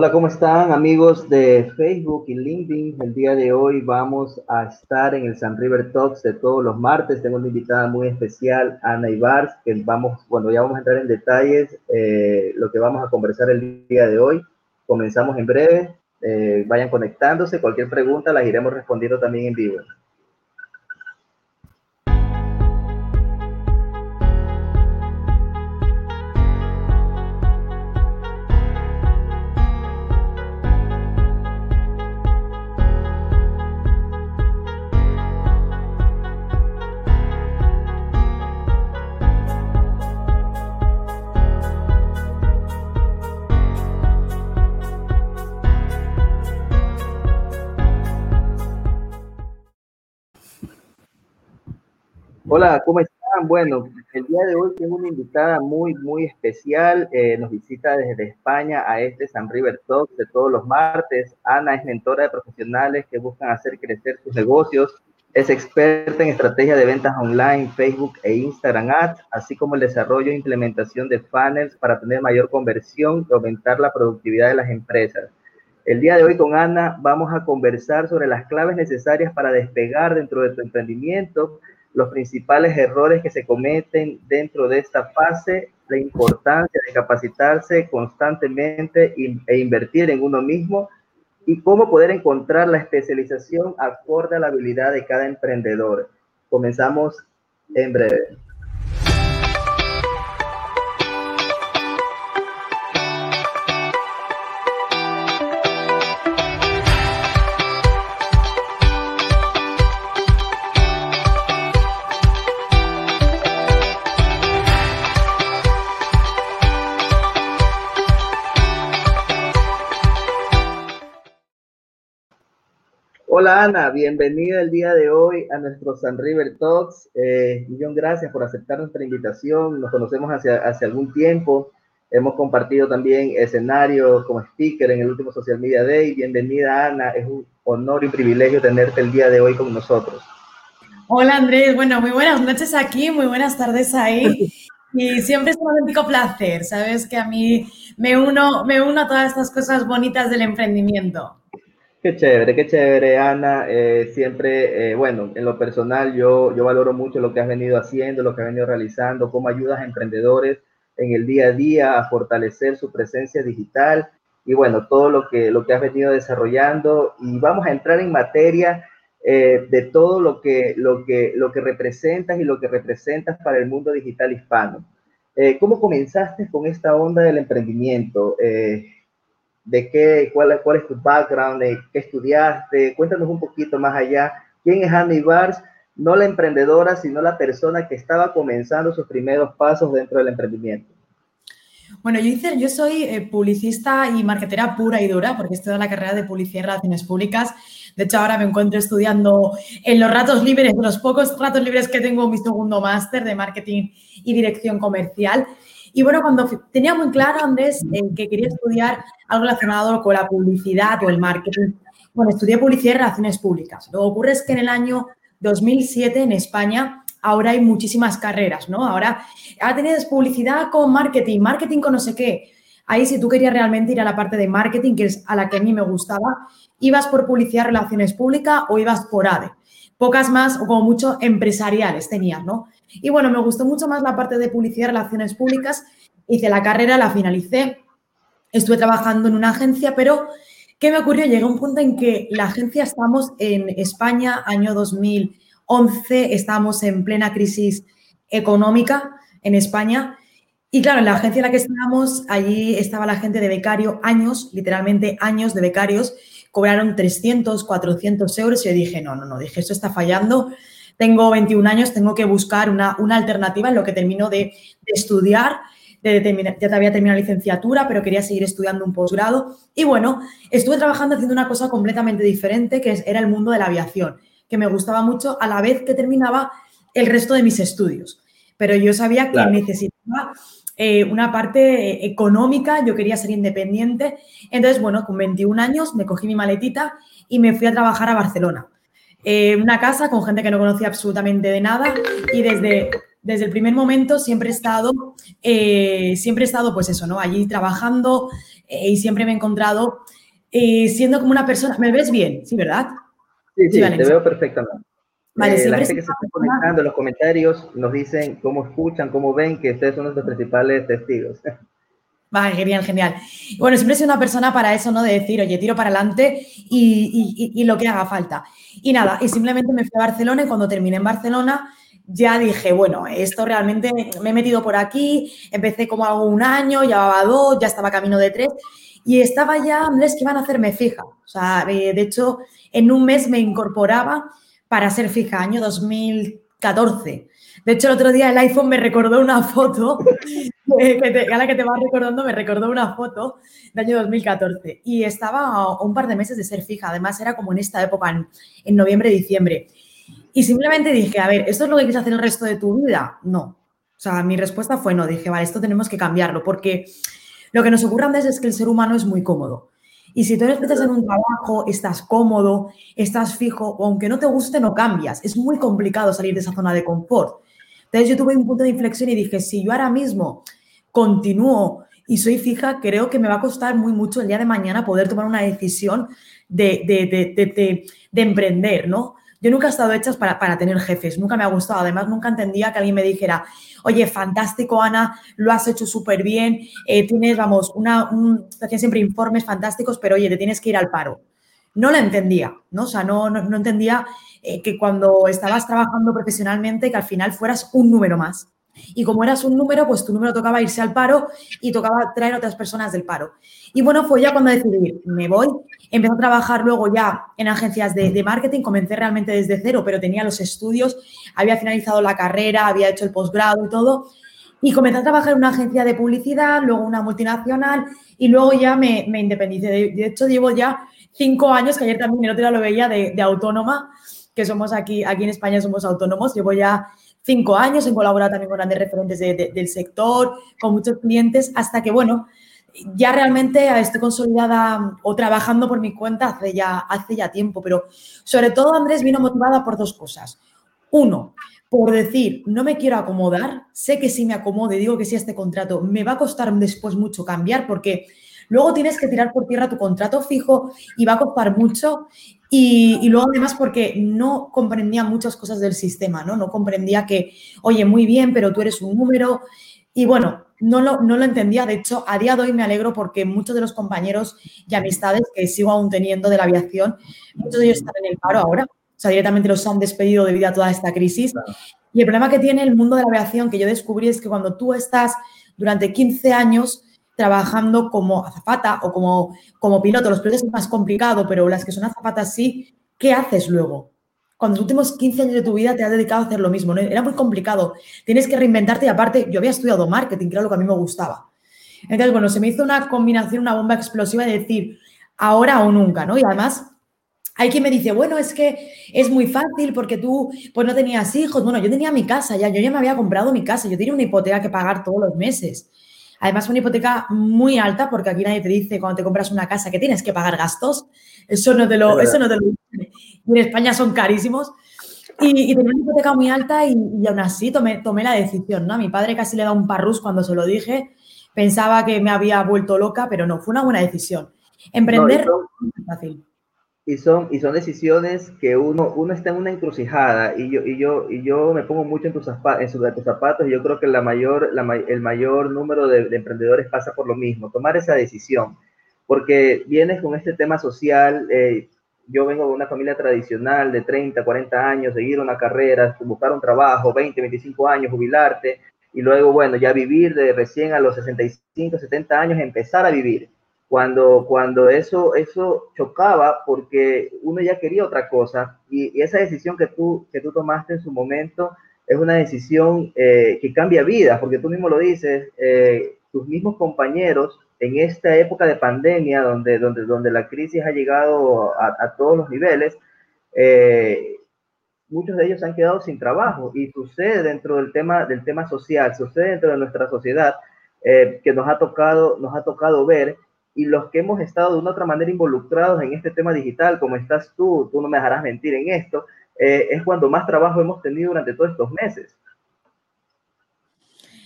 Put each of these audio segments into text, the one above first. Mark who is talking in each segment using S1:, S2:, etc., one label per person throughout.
S1: Hola, ¿cómo están amigos de Facebook y LinkedIn? El día de hoy vamos a estar en el San River Talks de todos los martes. Tengo una invitada muy especial, Ana Ibars, que vamos, bueno, ya vamos a entrar en detalles eh, lo que vamos a conversar el día de hoy. Comenzamos en breve. Eh, vayan conectándose. Cualquier pregunta las iremos respondiendo también en vivo. Hola, ¿cómo están? Bueno, el día de hoy tengo una invitada muy, muy especial. Eh, nos visita desde España a este San River Talk de todos los martes. Ana es mentora de profesionales que buscan hacer crecer sus negocios. Es experta en estrategia de ventas online, Facebook e Instagram Ads, así como el desarrollo e implementación de funnels para tener mayor conversión y aumentar la productividad de las empresas. El día de hoy con Ana vamos a conversar sobre las claves necesarias para despegar dentro de tu emprendimiento los principales errores que se cometen dentro de esta fase, la importancia de capacitarse constantemente e invertir en uno mismo y cómo poder encontrar la especialización acorde a la habilidad de cada emprendedor. Comenzamos en breve. Hola Ana, bienvenida el día de hoy a nuestro San River Talks. Eh, millón gracias por aceptar nuestra invitación. Nos conocemos hace, hace algún tiempo. Hemos compartido también escenarios como speaker en el último Social Media Day. Bienvenida Ana, es un honor y privilegio tenerte el día de hoy con nosotros.
S2: Hola Andrés, bueno, muy buenas noches aquí, muy buenas tardes ahí. Y siempre es un auténtico placer, sabes que a mí me uno, me uno a todas estas cosas bonitas del emprendimiento.
S1: Qué chévere, qué chévere, Ana. Eh, siempre, eh, bueno, en lo personal yo, yo valoro mucho lo que has venido haciendo, lo que has venido realizando, cómo ayudas a emprendedores en el día a día a fortalecer su presencia digital y bueno, todo lo que, lo que has venido desarrollando. Y vamos a entrar en materia eh, de todo lo que, lo, que, lo que representas y lo que representas para el mundo digital hispano. ¿Cómo comenzaste con esta onda del emprendimiento? De qué, cuál, cuál es tu background, de qué estudiaste, cuéntanos un poquito más allá. ¿Quién es Annie Bars? No la emprendedora, sino la persona que estaba comenzando sus primeros pasos dentro del emprendimiento.
S2: Bueno, yo, hice, yo soy eh, publicista y marketera pura y dura, porque estoy en la carrera de publicidad y relaciones públicas. De hecho, ahora me encuentro estudiando en los ratos libres, los pocos ratos libres que tengo, mi segundo máster de marketing y dirección comercial. Y bueno, cuando tenía muy claro, Andrés, eh, que quería estudiar algo relacionado con la publicidad o el marketing, bueno, estudié publicidad y relaciones públicas. Lo que ocurre es que en el año 2007 en España ahora hay muchísimas carreras, ¿no? Ahora, ahora publicidad con marketing, marketing con no sé qué. Ahí si tú querías realmente ir a la parte de marketing, que es a la que a mí me gustaba, ibas por publicidad, relaciones públicas o ibas por ADE. Pocas más o como mucho empresariales tenías, ¿no? Y bueno, me gustó mucho más la parte de publicidad y relaciones públicas. Hice la carrera, la finalicé, estuve trabajando en una agencia, pero ¿qué me ocurrió? Llegué a un punto en que la agencia estamos en España, año 2011, estábamos en plena crisis económica en España. Y claro, en la agencia en la que estábamos, allí estaba la gente de becario, años, literalmente años de becarios, cobraron 300, 400 euros y yo dije, no, no, no, dije, esto está fallando, tengo 21 años, tengo que buscar una, alternativa en lo que termino de, estudiar. De, ya te había terminado la licenciatura, pero quería seguir estudiando un posgrado. Y bueno, estuve trabajando haciendo una cosa completamente diferente, que era el mundo de la aviación, que me gustaba mucho a la vez que terminaba el resto de mis estudios. Pero yo sabía que necesitaba eh, una parte económica, yo quería ser independiente. Entonces, bueno, con 21 años me cogí mi maletita y me fui a trabajar a Barcelona. Eh, una casa con gente que no conocía absolutamente de nada y desde, desde el primer momento siempre he estado, eh, siempre he estado, pues eso, ¿no? Allí trabajando eh, y siempre me he encontrado eh, siendo como una persona. ¿Me ves bien? Sí, ¿verdad?
S1: Sí, sí, te veo perfectamente. Vale, la gente que se está conectando en los comentarios nos dicen cómo escuchan, cómo ven, que ustedes son nuestros principales testigos.
S2: Vale, genial, genial. Bueno, siempre he sido una persona para eso, ¿no? De decir, oye, tiro para adelante y, y, lo que haga falta. Y nada, y simplemente me fui a Barcelona y cuando terminé en Barcelona ya dije, bueno, esto realmente me he metido por aquí, empecé como hago un año, llevaba dos, ya estaba camino de tres y estaba ya, Andrés, que iban a hacerme fija. O sea, de hecho, en un mes me incorporaba para ser fija, año 2014. De hecho, el otro día el iPhone me recordó una foto, te, a la que te vas recordando, me recordó una foto de año 2014. Y estaba un par de meses de ser fija. Además, era como en esta época, en, noviembre, diciembre. Y simplemente dije, a ver, ¿esto es lo que quieres hacer el resto de tu vida? No. O sea, mi respuesta fue no. Dije, vale, esto tenemos que cambiarlo. Porque lo que nos ocurre antes es que el ser humano es muy cómodo. Y si tú estás en un trabajo, estás cómodo, estás fijo, o aunque no te guste, no cambias. Es muy complicado salir de esa zona de confort. Entonces yo tuve un punto de inflexión y dije, si yo ahora mismo continúo y soy fija, creo que me va a costar muy mucho el día de mañana poder tomar una decisión de, de, de emprender, ¿no? Yo nunca he estado hecha para, para, tener jefes, nunca me ha gustado. Además, nunca entendía que alguien me dijera, oye, fantástico, Ana, lo has hecho súper bien, eh, tienes, vamos, una, un, siempre informes fantásticos, pero oye, te tienes que ir al paro. No lo entendía, ¿no? O sea, no, no, entendía eh, que cuando estabas trabajando profesionalmente, que al final fueras un número más. Y como eras un número, pues tu número tocaba irse al paro y tocaba traer otras personas del paro. Y bueno, fue ya cuando decidí, me voy, empecé a trabajar luego ya en agencias de, marketing, comencé realmente desde cero, pero tenía los estudios, había finalizado la carrera, había hecho el posgrado y todo. Y comencé a trabajar en una agencia de publicidad, luego una multinacional y luego ya me, me independicé. De, hecho, llevo ya cinco años, que ayer también el otro día lo veía, de, autónoma, que somos aquí, aquí en España somos autónomos, llevo ya cinco años, he colaborado también con grandes referentes del sector, con muchos clientes, hasta que, bueno, ya realmente estoy consolidada o trabajando por mi cuenta hace ya, hace ya tiempo, pero sobre todo Andrés vino motivada por dos cosas. Uno, por decir, no me quiero acomodar, sé que si me acomodo y digo que sí a este contrato, me va a costar después mucho cambiar porque luego tienes que tirar por tierra tu contrato fijo y va a costar mucho y, luego además porque no comprendía muchas cosas del sistema, ¿no? No comprendía que, oye, muy bien, pero tú eres un número. Y bueno, no lo, no lo entendía. De hecho, a día de hoy me alegro porque muchos de los compañeros y amistades que sigo aún teniendo de la aviación, muchos de ellos están en el paro ahora. O sea, directamente los han despedido debido a toda esta crisis. Y el problema que tiene el mundo de la aviación que yo descubrí es que cuando tú estás durante 15 años trabajando como azafata o como, como piloto. Los pilotos es más complicado, pero las que son azafatas sí, ¿qué haces luego? Cuando los últimos 15 años de tu vida te has dedicado a hacer lo mismo, ¿no? era muy complicado. Tienes que reinventarte y aparte yo había estudiado marketing, que era lo que a mí me gustaba. Entonces, bueno, se me hizo una combinación, una bomba explosiva de decir ahora o nunca, ¿no? Y además hay quien me dice, bueno, es que es muy fácil porque tú pues no tenías hijos. Bueno, yo tenía mi casa ya, yo ya me había comprado mi casa, yo tenía una hipoteca que pagar todos los meses. Además, una hipoteca muy alta, porque aquí nadie te dice cuando te compras una casa que tienes que pagar gastos. Eso no te lo, eso no te lo En España son carísimos. Y, tenía una hipoteca muy alta y, aún así tomé, tomé la decisión, ¿no? A mi padre casi le da un parrus cuando se lo dije. Pensaba que me había vuelto loca, pero no, fue una buena decisión. Emprender no, es fácil
S1: y son, y son decisiones que uno, uno está en una encrucijada y yo, y yo, y yo me pongo mucho en tus, en tus zapatos y yo creo que la mayor, la, el mayor número de, emprendedores pasa por lo mismo, tomar esa decisión, porque vienes con este tema social, eh, yo vengo de una familia tradicional de 30, 40 años, seguir una carrera, buscar un trabajo, 20, 25 años, jubilarte, y luego, bueno, ya vivir de recién a los 65, 70 años, empezar a vivir cuando, cuando eso, eso chocaba porque uno ya quería otra cosa y, esa decisión que tú, que tú tomaste en su momento es una decisión eh, que cambia vidas, porque tú mismo lo dices, eh, tus mismos compañeros en esta época de pandemia donde, donde, donde la crisis ha llegado a, todos los niveles, eh, muchos de ellos han quedado sin trabajo y sucede dentro del tema, del tema social, sucede dentro de nuestra sociedad que nos ha, tocado, nos ha tocado ver y los que hemos estado de una otra manera involucrados en este tema digital, como estás tú, tú no me dejarás mentir en esto, eh, es cuando más trabajo hemos tenido durante todos estos meses.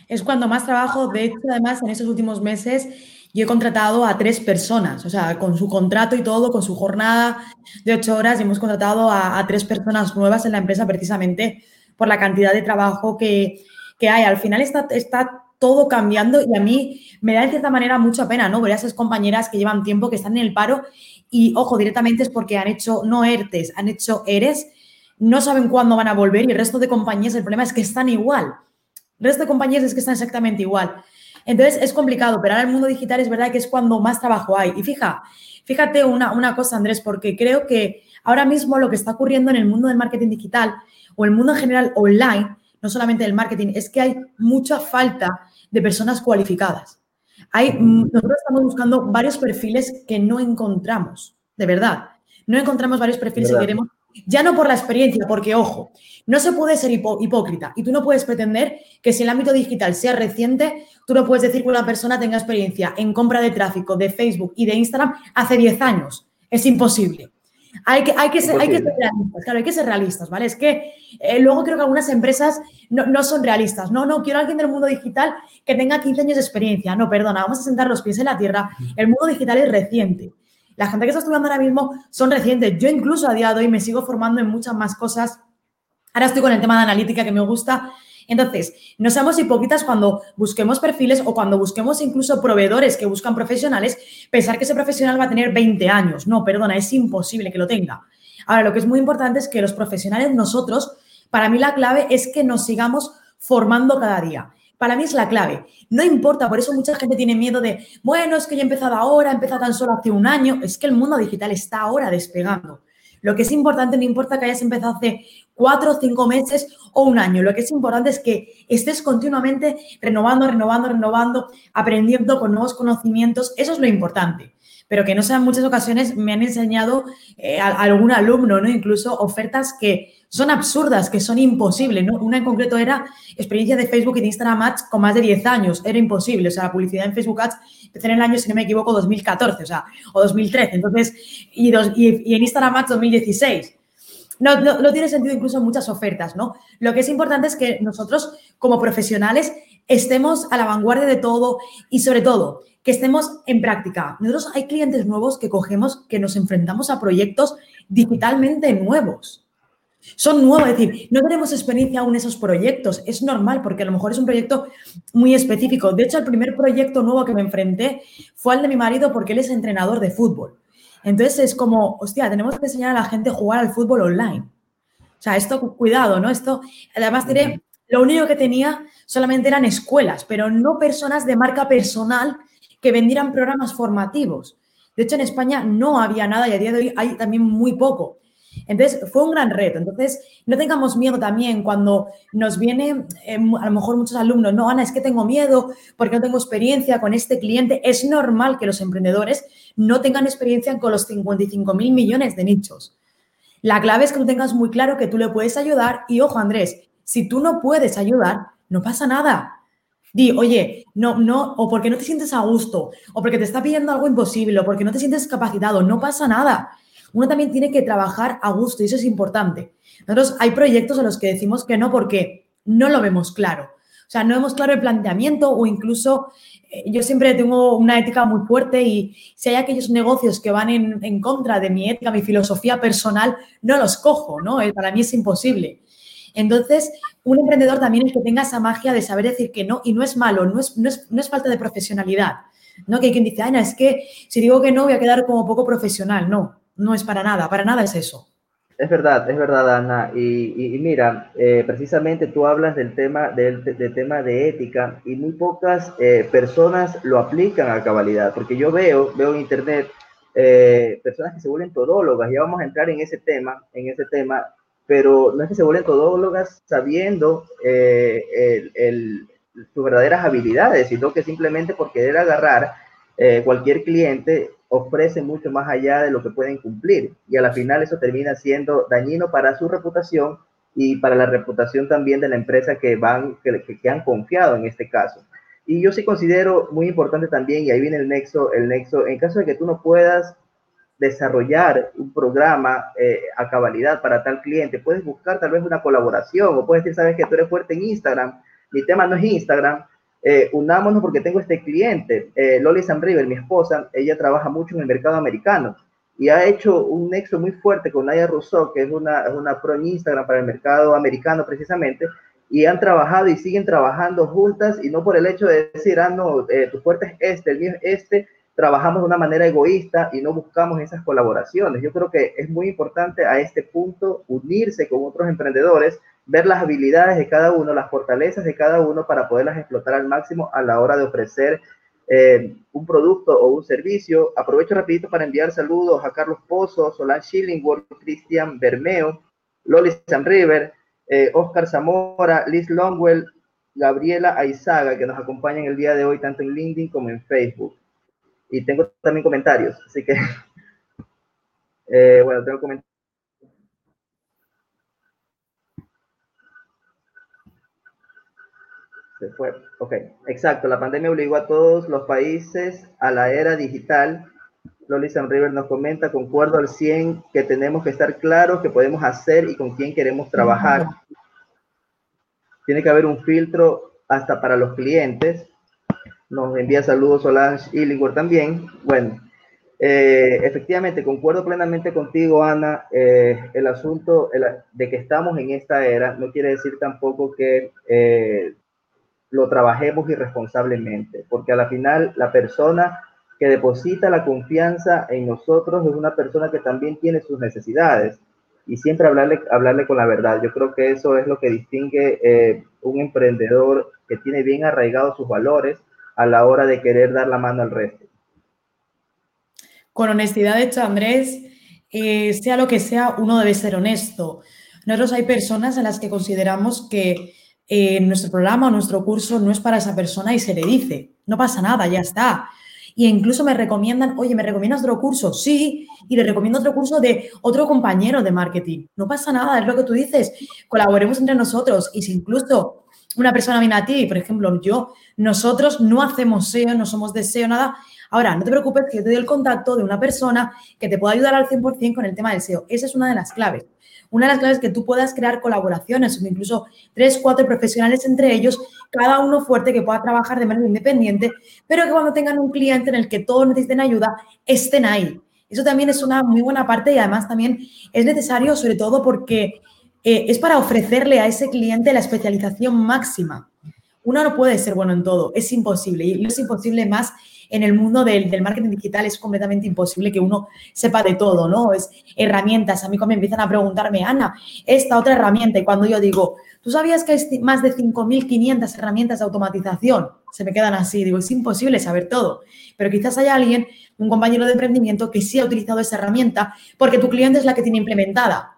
S2: es cuando más trabajo. De hecho, además, en estos últimos meses yo he contratado a tres personas, o sea, con su contrato y todo, con su jornada de ocho horas, y hemos contratado a, tres personas nuevas en la empresa precisamente por la cantidad de trabajo que, hay. Al final está, está todo cambiando y a mí me da de cierta manera mucha pena, ¿no? Ver a esas compañeras que llevan tiempo, que están en el paro y, ojo, directamente es porque han hecho no ERTES, han hecho ERES, no saben cuándo van a volver y el resto de compañías, el problema es que están igual. El resto de compañías es que están exactamente igual. Entonces es complicado, pero ahora el mundo digital es verdad que es cuando más trabajo hay. Y fija, fíjate una, una cosa, Andrés, porque creo que ahora mismo lo que está ocurriendo en el mundo del marketing digital o el mundo en general online, no solamente del marketing, es que hay mucha falta de personas cualificadas. Hay, nosotros estamos buscando varios perfiles que no encontramos, de verdad. No encontramos varios perfiles que queremos ya no por la experiencia, porque ojo, no se puede ser hipócrita y tú no puedes pretender que si el ámbito digital sea reciente, tú no puedes decir que una persona tenga experiencia en compra de tráfico de Facebook y de Instagram hace 10 años. Es imposible. Hay que, hay que, ser, hay que ser realistas, claro, hay que ser realistas, ¿vale? Es que eh, luego creo que algunas empresas no, no, son realistas. No, no, quiero a alguien del mundo digital que tenga 15 años de experiencia. No, perdona, vamos a sentar los pies en la tierra. El mundo digital es reciente. La gente que está estudiando ahora mismo son recientes. Yo incluso a día de hoy me sigo formando en muchas más cosas. Ahora estoy con el tema de analítica que me gusta. Entonces, no seamos hipócritas cuando busquemos perfiles o cuando busquemos incluso proveedores que buscan profesionales, pensar que ese profesional va a tener 20 años. No, perdona, es imposible que lo tenga. Ahora, lo que es muy importante es que los profesionales, nosotros, para mí la clave es que nos sigamos formando cada día. Para mí es la clave. No importa, por eso mucha gente tiene miedo de, bueno, es que yo he empezado ahora, he empezado tan solo hace un año. Es que el mundo digital está ahora despegando. Lo que es importante, no importa que hayas empezado hace cuatro, cinco meses o un año. Lo que es importante es que estés continuamente renovando, renovando, renovando, aprendiendo con nuevos conocimientos. Eso es lo importante. Pero que no sean muchas ocasiones me han enseñado eh, algún alumno, ¿no? Incluso ofertas que son absurdas, que son imposibles. ¿no? Una en concreto era experiencia de Facebook y de Instagram Ads con más de 10 años. Era imposible. O sea, la publicidad en Facebook Ads empezó en el año, si no me equivoco, 2014, o sea, o 2013. Entonces, y, y, en Instagram Ads 2016. No, no, tiene sentido incluso muchas ofertas, ¿no? Lo que es importante es que nosotros, como profesionales, estemos a la vanguardia de todo y sobre todo que estemos en práctica. Nosotros hay clientes nuevos que cogemos, que nos enfrentamos a proyectos digitalmente nuevos son nuevos, es decir, no tenemos experiencia aún en esos proyectos. Es normal porque a lo mejor es un proyecto muy específico. De hecho, el primer proyecto nuevo que me enfrenté fue al de mi marido porque él es entrenador de fútbol. Entonces es como, hostia, tenemos que enseñar a la gente a jugar al fútbol online. O sea, esto, cuidado, ¿no? Esto, además, diré, lo único que tenía solamente eran escuelas, pero no personas de marca personal que vendieran programas formativos. De hecho, en España no había nada y a día de hoy hay también muy poco. Entonces, fue un gran reto. Entonces, no tengamos miedo también cuando nos viene, eh, a lo mejor muchos alumnos, no, Ana, es que tengo miedo porque no tengo experiencia con este cliente. Es normal que los emprendedores no tengan experiencia con los 55 mil millones de nichos. La clave es que tú tengas muy claro que tú le puedes ayudar y, ojo, Andrés, si tú no puedes ayudar, no pasa nada. Di, oye, no, no, o porque no te sientes a gusto, o porque te está pidiendo algo imposible, o porque no te sientes capacitado, no pasa nada uno también tiene que trabajar a gusto y eso es importante. Nosotros hay proyectos a los que decimos que no porque no lo vemos claro. O sea, no vemos claro el planteamiento o incluso eh, yo siempre tengo una ética muy fuerte y si hay aquellos negocios que van en, contra de mi ética, mi filosofía personal, no los cojo, ¿no? Eh, para mí es imposible. Entonces, un emprendedor también es que tenga esa magia de saber decir que no y no es malo, no es, no es, no es falta de profesionalidad. ¿no? Que hay quien dice, Ana, es que si digo que no voy a quedar como poco profesional. No, no es para nada, para nada es eso.
S1: Es verdad, es verdad, Ana. Y, mira, eh, precisamente tú hablas del tema, del, tema de ética y muy pocas eh, personas lo aplican a cabalidad, porque yo veo, veo en internet eh, personas que se vuelven todólogas, ya vamos a entrar en ese tema, en ese tema, pero no es que se vuelven todólogas sabiendo sus verdaderas habilidades, sino que simplemente por querer agarrar cualquier cliente ofrece mucho más allá de lo que pueden cumplir y a la final eso termina siendo dañino para su reputación y para la reputación también de la empresa que van que, que, han confiado en este caso. Y yo sí considero muy importante también y ahí viene el nexo el nexo en caso de que tú no puedas desarrollar un programa eh, a cabalidad para tal cliente, puedes buscar tal vez una colaboración o puedes decir, sabes que tú eres fuerte en Instagram, mi tema no es Instagram, eh, unámonos porque tengo este cliente, eh, Loli River, mi esposa, ella trabaja mucho en el mercado americano y ha hecho un nexo muy fuerte con Naya Rousseau, que es una, una pro en Instagram para el mercado americano precisamente, y han trabajado y siguen trabajando juntas y no por el hecho de decir, ah, no, eh, tu fuerte es este, el mío es este, trabajamos de una manera egoísta y no buscamos esas colaboraciones. Yo creo que es muy importante a este punto unirse con otros emprendedores, ver las habilidades de cada uno, las fortalezas de cada uno para poderlas explotar al máximo a la hora de ofrecer eh, un producto o un servicio. Aprovecho rapidito para enviar saludos a Carlos Pozo, Solange Schillingworth, Cristian Bermeo, Loli San River, eh, Oscar Zamora, Liz Longwell, Gabriela Aizaga, que nos acompañan el día de hoy tanto en LinkedIn como en Facebook. Y tengo también comentarios, así que, eh, bueno, tengo comentarios. Se fue. Ok, exacto. La pandemia obligó a todos los países a la era digital. Loli San River nos comenta, concuerdo al 100 que tenemos que estar claros qué podemos hacer y con quién queremos trabajar. Tiene que haber un filtro hasta para los clientes nos envía saludos Solange Illingworth también. Bueno, eh, efectivamente, concuerdo plenamente contigo, Ana. Eh, el asunto de que estamos en esta era no quiere decir tampoco que eh, lo trabajemos irresponsablemente, porque a la final la persona que deposita la confianza en nosotros es una persona que también tiene sus necesidades y siempre hablarle, hablarle con la verdad. Yo creo que eso es lo que distingue un emprendedor que tiene bien arraigados sus valores a la hora de querer dar la mano al resto.
S2: Con honestidad, hecho, Andrés, eh, sea lo que sea, uno debe ser honesto. Nosotros hay personas a las que consideramos que eh, nuestro programa o nuestro curso no es para esa persona y se le dice, no pasa nada, ya está. Y incluso me recomiendan, oye, ¿me recomiendas otro curso? Sí, y le recomiendo otro curso de otro compañero de marketing. No pasa nada, es lo que tú dices. Colaboremos entre nosotros y si incluso una persona viene a ti, por ejemplo, yo, nosotros no hacemos SEO, no somos de SEO, nada. Ahora, no te preocupes que yo te doy el contacto de una persona que te pueda ayudar al 100% con el tema del SEO. Esa es una de las claves. Una de las claves es que tú puedas crear colaboraciones, incluso tres, cuatro profesionales entre ellos, cada uno fuerte que pueda trabajar de manera independiente, pero que cuando tengan un cliente en el que todos necesiten ayuda, estén ahí. Eso también es una muy buena parte y además también es necesario, sobre todo porque eh, es para ofrecerle a ese cliente la especialización máxima. Uno no puede ser bueno en todo, es imposible. Y es imposible más en el mundo del, marketing digital, es completamente imposible que uno sepa de todo, ¿no? Es herramientas. A mí cuando me empiezan a preguntarme, Ana, esta otra herramienta, y cuando yo digo, ¿tú sabías que hay más de 5.500 herramientas de automatización? Se me quedan así, digo, es imposible saber todo. Pero quizás haya alguien, un compañero de emprendimiento, que sí ha utilizado esa herramienta porque tu cliente es la que tiene implementada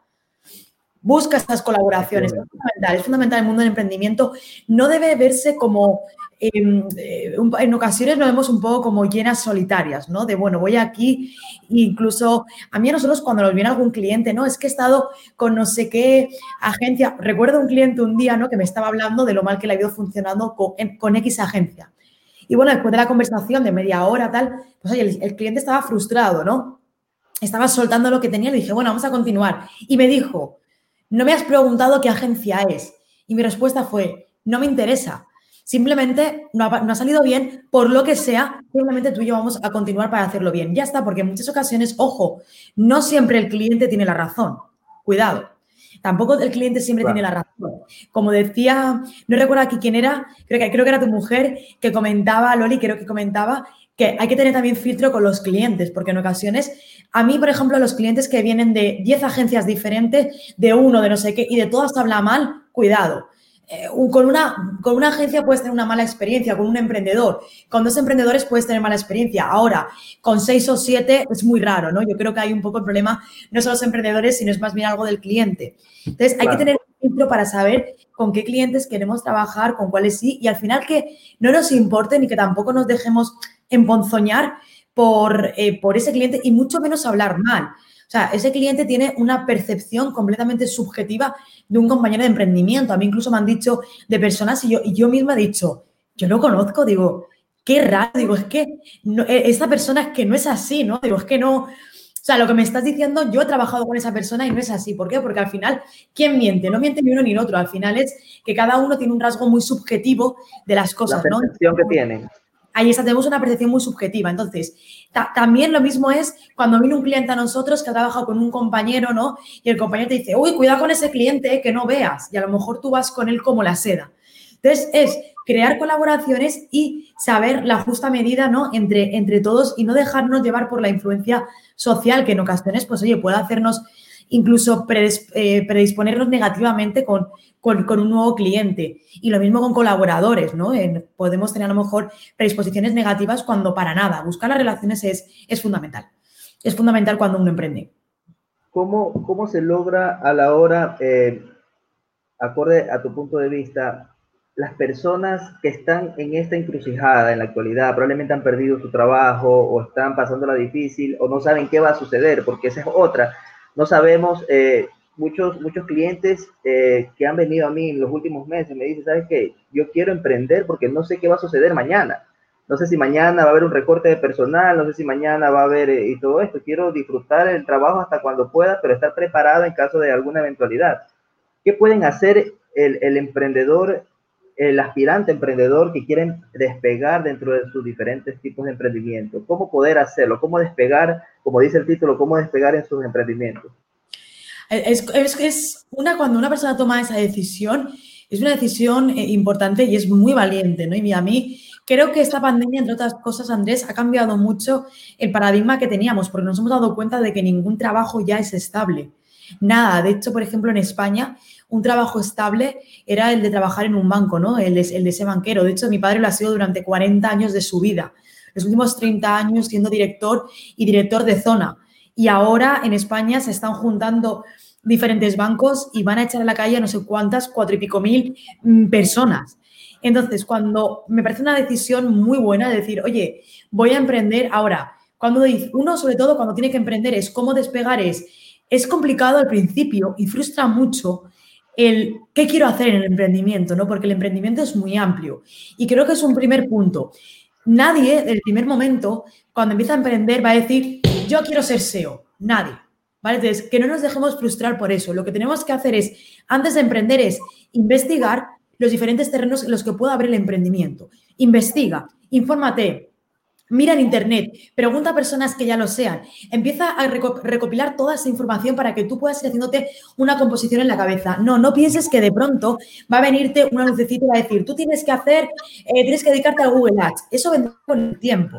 S2: busca estas colaboraciones. Es fundamental, es fundamental el mundo del emprendimiento. No debe verse como, em, eh, en ocasiones lo vemos un poco como llenas solitarias, ¿no? De, bueno, voy aquí, incluso a mí a nosotros cuando nos viene algún cliente, ¿no? Es que he estado con no sé qué agencia. Recuerdo un cliente un día, ¿no? Que me estaba hablando de lo mal que le ha ido funcionando con, con X agencia. Y bueno, después de la conversación de media hora, tal, pues oye, el, el cliente estaba frustrado, ¿no? Estaba soltando lo que tenía y le dije, bueno, vamos a continuar. Y me dijo, no me has preguntado qué agencia es. Y mi respuesta fue, no me interesa. Simplemente no ha, salido bien, por lo que sea, simplemente tú y yo vamos a continuar para hacerlo bien. Ya está, porque en muchas ocasiones, ojo, no siempre el cliente tiene la razón. Cuidado. Tampoco el cliente siempre tiene la razón. Como decía, no recuerdo aquí quién era, creo que, creo que era tu mujer que comentaba, Loli, creo que comentaba que hay que tener también filtro con los clientes, porque en ocasiones, a mí, por ejemplo, los clientes que vienen de 10 agencias diferentes, de uno, de no sé qué, y de todas habla mal, cuidado. Eh, con, una, con una agencia puedes tener una mala experiencia, con un emprendedor. Con dos emprendedores puedes tener mala experiencia. Ahora, con seis o siete es muy raro, ¿no? Yo creo que hay un poco el problema, no son los emprendedores, sino es más bien algo del cliente. Entonces, hay que tener filtro para saber con qué clientes queremos trabajar, con cuáles sí, y al final que no nos importe ni que tampoco nos dejemos emponzoñar por, eh, por ese cliente y mucho menos hablar mal. O sea, ese cliente tiene una percepción completamente subjetiva de un compañero de emprendimiento. A mí incluso me han dicho de personas y yo, y yo misma he dicho, yo lo conozco, digo, qué raro, digo, es que no, e, esta persona es que no es así, ¿no? Digo, es que no, O sea, lo que me estás diciendo, yo he trabajado con esa persona y no es así. ¿Por qué? Porque al final, ¿quién miente? No miente ni uno ni el otro. Al final es que cada uno tiene un rasgo muy subjetivo de las cosas,
S1: La percepción que tienen.
S2: Ahí está, tenemos una percepción muy subjetiva. Entonces, también lo mismo es cuando viene un cliente a nosotros que ha trabajado con un compañero, ¿no? Y el compañero te dice, uy, cuidado con ese cliente, que no veas. Y a lo mejor tú vas con él como la seda. Entonces, es crear colaboraciones y saber la justa medida, ¿no? Entre, entre todos y no dejarnos llevar por la influencia social que en ocasiones, pues, oye, puede hacernos incluso eh, predisponernos negativamente con, con, un nuevo cliente. Y lo mismo con colaboradores, ¿no? podemos tener a lo mejor predisposiciones negativas cuando para nada. Buscar las relaciones es, es fundamental. Es fundamental cuando uno emprende.
S1: ¿Cómo, cómo se logra a la hora, eh, acorde a tu punto de vista, las personas que están en esta encrucijada en la actualidad probablemente han perdido su trabajo o están pasándola difícil o no saben qué va a suceder, porque esa es otra. No sabemos, eh, muchos, muchos clientes eh, que han venido a mí en los últimos meses me dicen, ¿sabes qué? Yo quiero emprender porque no sé qué va a suceder mañana. No sé si mañana va a haber un recorte de personal, no sé si mañana va a haber eh, y todo esto. Quiero disfrutar el trabajo hasta cuando pueda, pero estar preparado en caso de alguna eventualidad. ¿Qué pueden hacer el, el emprendedor el aspirante emprendedor que quiere despegar dentro de sus diferentes tipos de emprendimiento. ¿Cómo poder hacerlo? ¿Cómo despegar, como dice el título, cómo despegar en sus emprendimientos?
S2: Es, es, una, cuando una persona toma esa decisión, es una decisión eh, importante y es muy valiente, ¿no? Y a mí creo que esta pandemia, entre otras cosas, Andrés, ha cambiado mucho el paradigma que teníamos, porque nos hemos dado cuenta de que ningún trabajo ya es estable. Nada. De hecho, por ejemplo, en España un trabajo estable era el de trabajar en un banco, ¿no? El de, el de ese banquero. De hecho, mi padre lo ha sido durante 40 años de su vida. Los últimos 30 años siendo director y director de zona. Y ahora en España se están juntando diferentes bancos y van a echar a la calle no sé cuántas, cuatro y pico mil mm, personas. Entonces, cuando me parece una decisión muy buena de decir, oye, voy a emprender ahora, cuando uno sobre todo cuando tiene que emprender es cómo despegar es, es complicado al principio y frustra mucho el qué quiero hacer en el emprendimiento, ¿no? Porque el emprendimiento es muy amplio. Y creo que es un primer punto. Nadie, del primer momento, cuando empieza a emprender, va a decir, yo quiero ser SEO. Nadie. ¿Vale? Entonces, que no nos dejemos frustrar por eso. Lo que tenemos que hacer es, antes de emprender, es investigar los diferentes terrenos en los que pueda haber el emprendimiento. Investiga, infórmate, Mira en Internet, pregunta a personas que ya lo sean. Empieza a recopilar toda esa información para que tú puedas ir haciéndote una composición en la cabeza. No, no pienses que de pronto va a venirte una lucecita y va a decir, tú tienes que hacer, eh, tienes que dedicarte a Google Ads. Eso vendrá con el tiempo.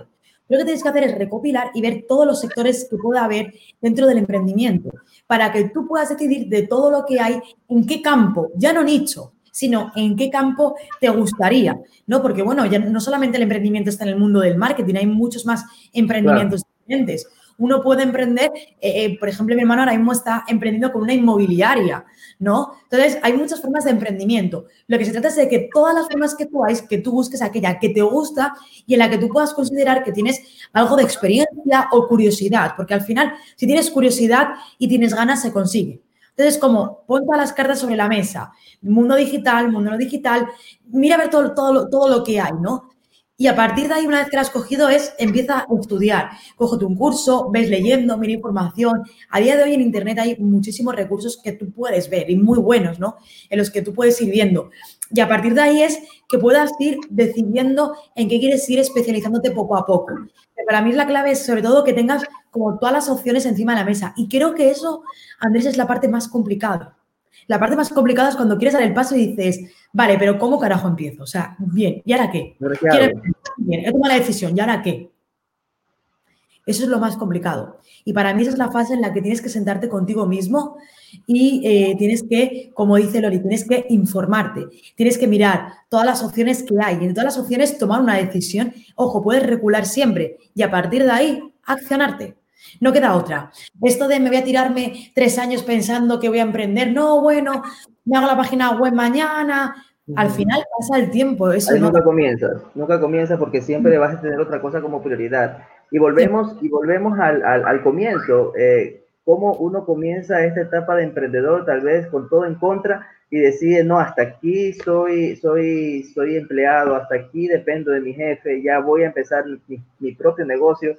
S2: Lo que tienes que hacer es recopilar y ver todos los sectores que pueda haber dentro del emprendimiento para que tú puedas decidir de todo lo que hay, en qué campo, ya no nicho, sino en qué campo te gustaría, ¿no? Porque, bueno, ya no solamente el emprendimiento está en el mundo del marketing, hay muchos más emprendimientos diferentes. Uno puede emprender, eh, eh, por ejemplo, mi hermano ahora mismo está emprendiendo con una inmobiliaria, ¿no? Entonces, hay muchas formas de emprendimiento. Lo que se trata es de que todas las formas que tú hay, que tú busques aquella que te gusta y en la que tú puedas considerar que tienes algo de experiencia o curiosidad, porque al final, si tienes curiosidad y tienes ganas, se consigue. Entonces, como pon todas las cartas sobre la mesa, mundo digital, mundo no digital, mira a ver todo, todo, todo lo que hay, ¿no? Y a partir de ahí, una vez que lo has cogido, es empieza a estudiar. Cógete un curso, ves leyendo, mira información. A día de hoy en Internet hay muchísimos recursos que tú puedes ver y muy buenos, ¿no? En los que tú puedes ir viendo. Y a partir de ahí es que puedas ir decidiendo en qué quieres ir especializándote poco a poco. para mí la clave es sobre todo que tengas como todas las opciones encima de la mesa. Y creo que eso, Andrés, es la parte más complicada. La parte más complicada es cuando quieres dar el paso y dices, vale, pero ¿cómo carajo empiezo? O sea, bien, ¿y ahora qué? Bien, he tomado la decisión, ¿y ahora qué? Eso es lo más complicado. Y para mí esa es la fase en la que tienes que sentarte contigo mismo y eh, tienes que, como dice Loli, tienes que informarte, tienes que mirar todas las opciones que hay y en todas las opciones tomar una decisión. Ojo, puedes recular siempre y a partir de ahí accionarte. No queda otra. Esto de me voy a tirarme tres años pensando que voy a emprender, no, bueno, me hago la página web mañana. Al final pasa el tiempo. Eso
S1: nunca comienzas, nunca comienzas porque siempre vas a tener otra cosa como prioridad. Y volvemos, y volvemos al, al, comienzo. Eh, cómo uno comienza esta etapa de emprendedor, tal vez con todo en contra, y decide, no, hasta aquí soy, soy, soy empleado, hasta aquí dependo de mi jefe, ya voy a empezar mi, mi propio negocio.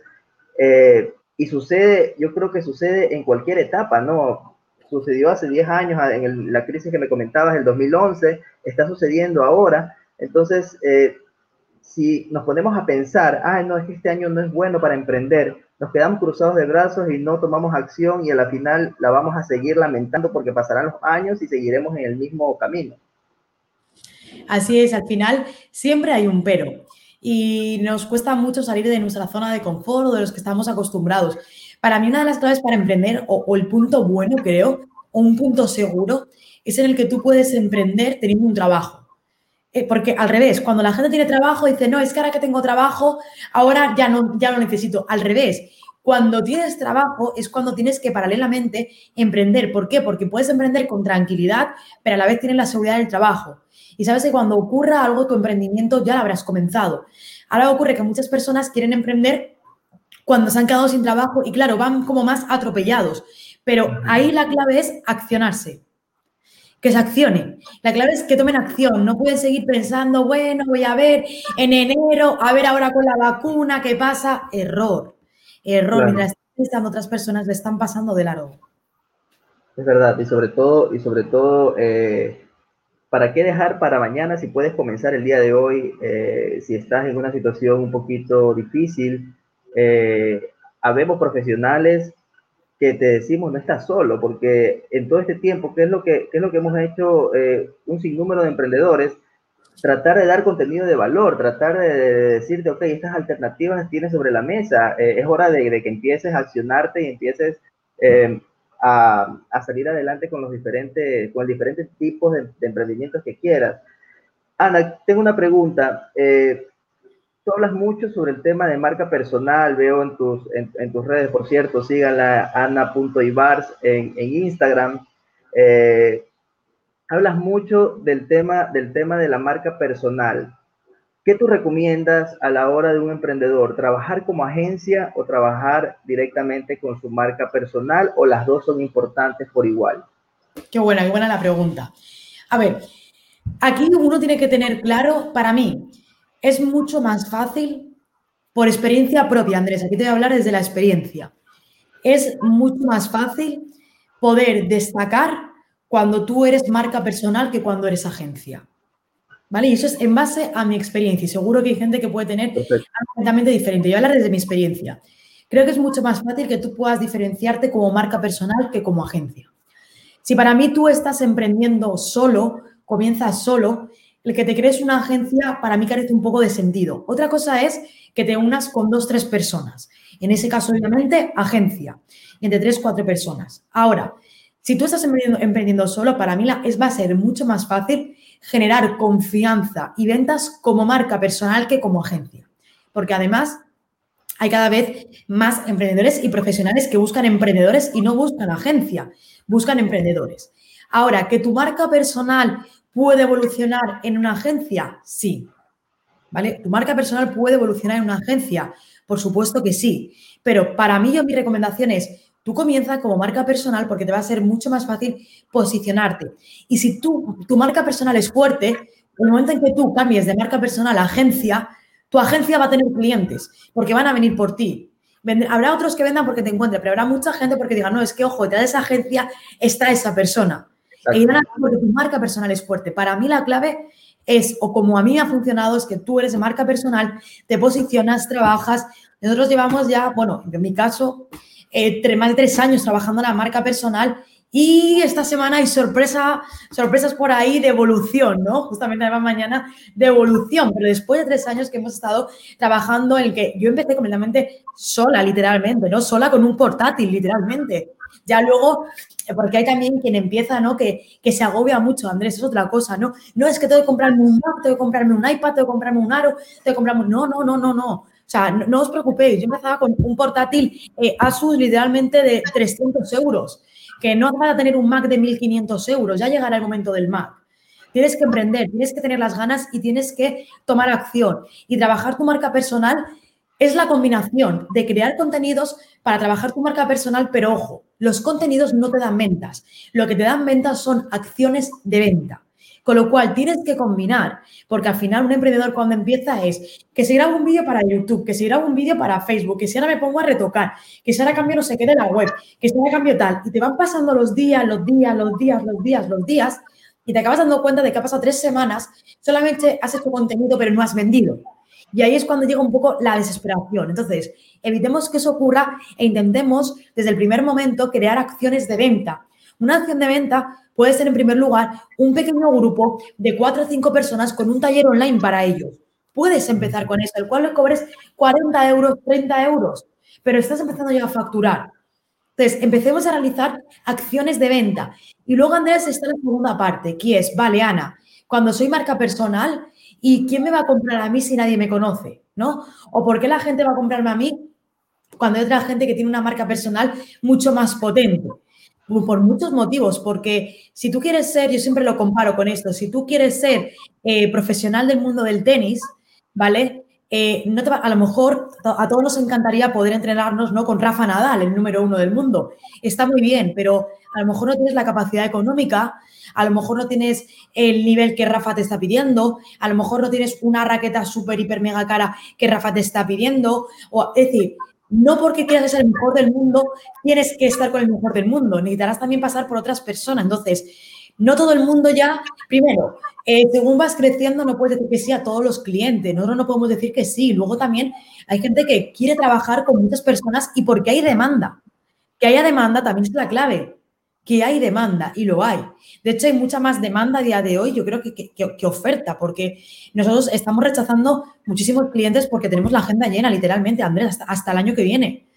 S1: Eh, y sucede, yo creo que sucede en cualquier etapa, ¿no? Sucedió hace 10 años en la crisis que me comentabas, el 2011, está sucediendo ahora. Entonces, eh, si nos ponemos a pensar, ah, no, es que este año no es bueno para emprender, nos quedamos cruzados de brazos y no tomamos acción y a la final la vamos a seguir lamentando porque pasarán los años y seguiremos en el mismo camino.
S2: Así es, al final siempre hay un pero y nos cuesta mucho salir de nuestra zona de confort o de los que estamos acostumbrados. Para mí una de las claves para emprender o, el punto bueno, creo, o un punto seguro, es en el que tú puedes emprender teniendo un trabajo. Eh, porque al revés, cuando la gente tiene trabajo, dice, no, es que ahora que tengo trabajo, ahora ya no, ya lo necesito. Al revés, cuando tienes trabajo es cuando tienes que paralelamente emprender. ¿Por qué? Porque puedes emprender con tranquilidad, pero a la vez tienes la seguridad del trabajo. Y sabes que cuando ocurra algo, tu emprendimiento ya lo habrás comenzado. Ahora ocurre que muchas personas quieren emprender cuando se han quedado sin trabajo y claro, van como más atropellados. Pero ahí la clave es accionarse. Que se accione. La clave es que tomen acción. No pueden seguir pensando, bueno, voy a ver en enero, a ver ahora con la vacuna qué pasa. Error. Mientras están otras personas le están pasando de largo.
S1: Es verdad. Y sobre todo, y sobre todo, eh, ¿para qué dejar para mañana si puedes comenzar el día de hoy? Eh, si estás en una situación un poquito difícil, eh, habemos profesionales que te decimos no estás solo, porque en todo este tiempo, ¿qué es lo que, es lo que hemos hecho eh, un sinnúmero de emprendedores? Tratar de dar contenido de valor, tratar de, decirte, ok, estas alternativas tienes sobre la mesa, es hora de, que empieces a accionarte y empieces a, salir adelante con los diferentes, con diferentes tipos de, emprendimientos que quieras. Ana, tengo una pregunta. Eh, tú hablas mucho sobre el tema de marca personal, veo en tus, en, tus redes, por cierto, síganla ana.ibars en, en Instagram. Eh, hablas mucho del tema, del tema de la marca personal. ¿Qué tú recomiendas a la hora de un emprendedor? ¿Trabajar como agencia o trabajar directamente con su marca personal o las dos son importantes por igual?
S2: Qué buena, qué buena la pregunta. A ver, aquí uno tiene que tener claro, para mí, es mucho más fácil por experiencia propia, Andrés, aquí te voy a hablar desde la experiencia. Es mucho más fácil poder destacar cuando tú eres marca personal que cuando eres agencia. ¿Vale? Y eso es en base a mi experiencia y seguro que hay gente que puede tener algo completamente diferente. Yo hablar desde mi experiencia. Creo que es mucho más fácil que tú puedas diferenciarte como marca personal que como agencia. Si para mí tú estás emprendiendo solo, comienzas solo, el que te crees una agencia para mí carece un poco de sentido. Otra cosa es que te unas con dos, tres personas. En ese caso, obviamente, agencia. Entre tres, cuatro personas. Ahora, si tú estás emprendiendo, solo, para mí es, va a ser mucho más fácil generar confianza y ventas como marca personal que como agencia. Porque además hay cada vez más emprendedores y profesionales que buscan emprendedores y no buscan agencia, buscan emprendedores. Ahora, ¿que tu marca personal puede evolucionar en una agencia? Sí. ¿Vale? ¿Tu marca personal puede evolucionar en una agencia? Por supuesto que sí. Pero para mí, yo mi recomendación es Tú comienzas como marca personal porque te va a ser mucho más fácil posicionarte. Y si tú, tu marca personal es fuerte, en el momento en que tú cambies de marca personal a agencia, tu agencia va a tener clientes porque van a venir por ti. Habrá otros que vendan porque te encuentren, pero habrá mucha gente porque digan, no, es que, ojo, detrás de esa agencia está esa persona. Y van a porque tu marca personal es fuerte. Para mí la clave es, o como a mí ha funcionado, es que tú eres de marca personal, te posicionas, trabajas. Nosotros llevamos ya, bueno, en mi caso, eh, más de tres años trabajando en la marca personal y esta semana hay sorpresa, sorpresas por ahí de evolución, ¿no? Justamente además mañana de evolución, pero después de tres años que hemos estado trabajando en el que yo empecé completamente sola, literalmente, ¿no? Sola con un portátil, literalmente. Ya luego, eh, porque hay también quien empieza, ¿no? Que, que se agobia mucho, Andrés, es otra cosa, ¿no? No es que tengo que comprarme un Mac, tengo que comprarme un iPad, tengo que comprarme un Aro, tengo que comprarme... No, no, no, no, no. O sea, no, os preocupéis, yo empezaba con un portátil eh, Asus literalmente de 300 euros, que no hace tener un Mac de 1500 euros, ya llegará el momento del Mac. Tienes que emprender, tienes que tener las ganas y tienes que tomar acción. Y trabajar tu marca personal es la combinación de crear contenidos para trabajar tu marca personal, pero ojo, los contenidos no te dan ventas. Lo que te dan ventas son acciones de venta. Con lo cual tienes que combinar, porque al final un emprendedor cuando empieza es que se graba un vídeo para YouTube, que se graba un vídeo para Facebook, que si ahora me pongo a retocar, que si ahora cambio no sé qué de la web, que si ahora cambio tal. Y te van pasando los días, los días, los días, los días, los días, y te acabas dando cuenta de que ha pasado tres semanas, solamente has hecho contenido pero no has vendido. Y ahí es cuando llega un poco la desesperación. Entonces, evitemos que eso ocurra e intentemos desde el primer momento crear acciones de venta. Una acción de venta puede ser, en primer lugar, un pequeño grupo de cuatro o cinco personas con un taller online para ellos. Puedes empezar con eso, el cual le cobres 40 euros, 30 euros, pero estás empezando ya a facturar. Entonces, empecemos a realizar acciones de venta. Y luego, Andrés, está la segunda parte, que es, vale, Ana, cuando soy marca personal, ¿y quién me va a comprar a mí si nadie me conoce? ¿No? ¿O por qué la gente va a comprarme a mí cuando hay otra gente que tiene una marca personal mucho más potente? Por muchos motivos, porque si tú quieres ser, yo siempre lo comparo con esto, si tú quieres ser eh, profesional del mundo del tenis, ¿vale? Eh, no a lo mejor a todos nos encantaría poder entrenarnos ¿no? con Rafa Nadal, el número uno del mundo. Está muy bien, pero a lo mejor no tienes la capacidad económica, a lo mejor no tienes el nivel que Rafa te está pidiendo, a lo mejor no tienes una raqueta súper, hiper, mega cara que Rafa te está pidiendo. O, es decir, no porque quieras ser el mejor del mundo, tienes que estar con el mejor del mundo. Necesitarás también pasar por otras personas. Entonces, no todo el mundo ya, primero, eh, según vas creciendo, no puedes decir que sí a todos los clientes. Nosotros no podemos decir que sí. Luego también hay gente que quiere trabajar con muchas personas y porque hay demanda. Que haya demanda también es la clave. Que hay demanda y lo hay. De hecho, hay mucha más demanda a día de hoy, yo creo que, que, oferta, porque nosotros estamos rechazando muchísimos clientes porque tenemos la agenda llena, literalmente, Andrés, hasta, el año que viene.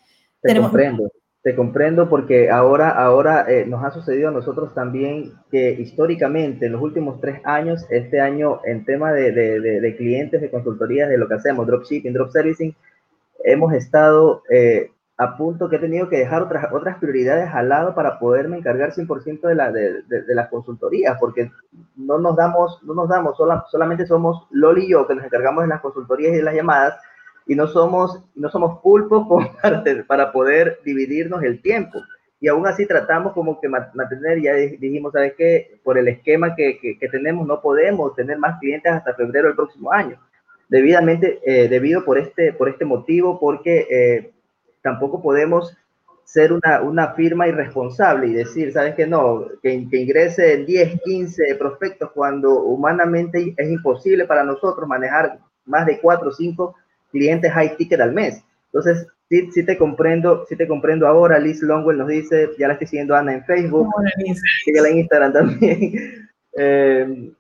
S1: Te comprendo, te comprendo porque ahora, ahora eh, nos ha sucedido a nosotros también que históricamente en los últimos tres años, este año en tema de, de, de, clientes, de consultorías, de lo que hacemos, dropshipping, drop servicing, hemos estado eh, a punto que he tenido que dejar otras, otras prioridades al lado para poderme encargar 100% de, la, de, de, las consultorías, porque no nos damos, no nos damos, solamente somos Loli y yo que nos encargamos de las consultorías y de las llamadas, y no somos, no somos pulpos para, poder dividirnos el tiempo. Y aún así tratamos como que mantener, ya dijimos, ¿sabes qué? Por el esquema que, que, tenemos no podemos tener más clientes hasta febrero del próximo año. Debidamente, eh, debido por este, por este motivo, porque... Eh, tampoco podemos ser una, una, firma irresponsable y decir, ¿sabes qué? No, que, que ingrese 10, 15 prospectos cuando humanamente es imposible para nosotros manejar más de 4 o 5 clientes high ticket al mes. Entonces, sí, sí te comprendo, sí te comprendo ahora. Liz Longwell nos dice, ya la estoy siguiendo Ana en Facebook, síguela en Instagram también. eh,